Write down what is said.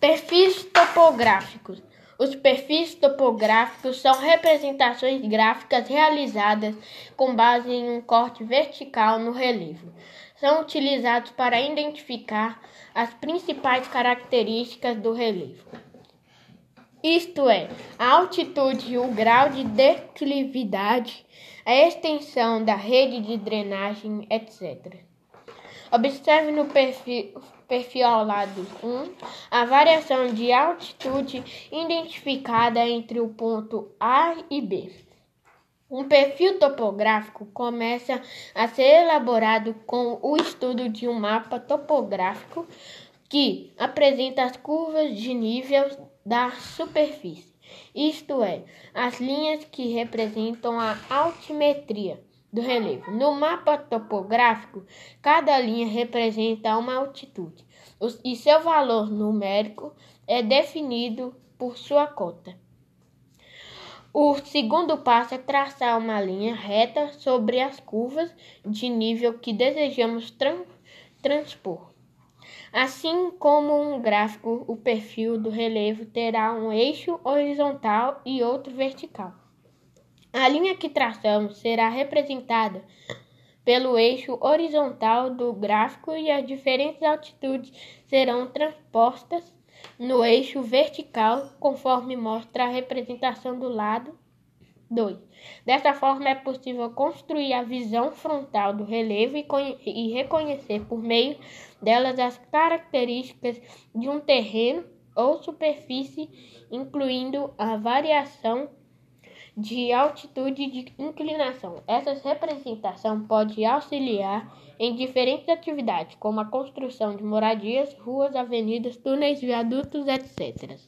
Perfis topográficos. Os perfis topográficos são representações gráficas realizadas com base em um corte vertical no relevo. São utilizados para identificar as principais características do relevo, isto é, a altitude, o grau de declividade, a extensão da rede de drenagem, etc. Observe no perfil, perfil ao lado 1 a variação de altitude identificada entre o ponto A e B. Um perfil topográfico começa a ser elaborado com o estudo de um mapa topográfico que apresenta as curvas de nível da superfície, isto é, as linhas que representam a altimetria do relevo. No mapa topográfico, cada linha representa uma altitude e seu valor numérico é definido por sua cota. O segundo passo é traçar uma linha reta sobre as curvas de nível que desejamos transpor. Assim como um gráfico, o perfil do relevo terá um eixo horizontal e outro vertical. A linha que traçamos será representada pelo eixo horizontal do gráfico e as diferentes altitudes serão transpostas no eixo vertical, conforme mostra a representação do lado 2. Desta forma, é possível construir a visão frontal do relevo e, e reconhecer por meio delas as características de um terreno ou superfície, incluindo a variação de altitude e de inclinação. Essa representação pode auxiliar em diferentes atividades, como a construção de moradias, ruas, avenidas, túneis, viadutos, etc.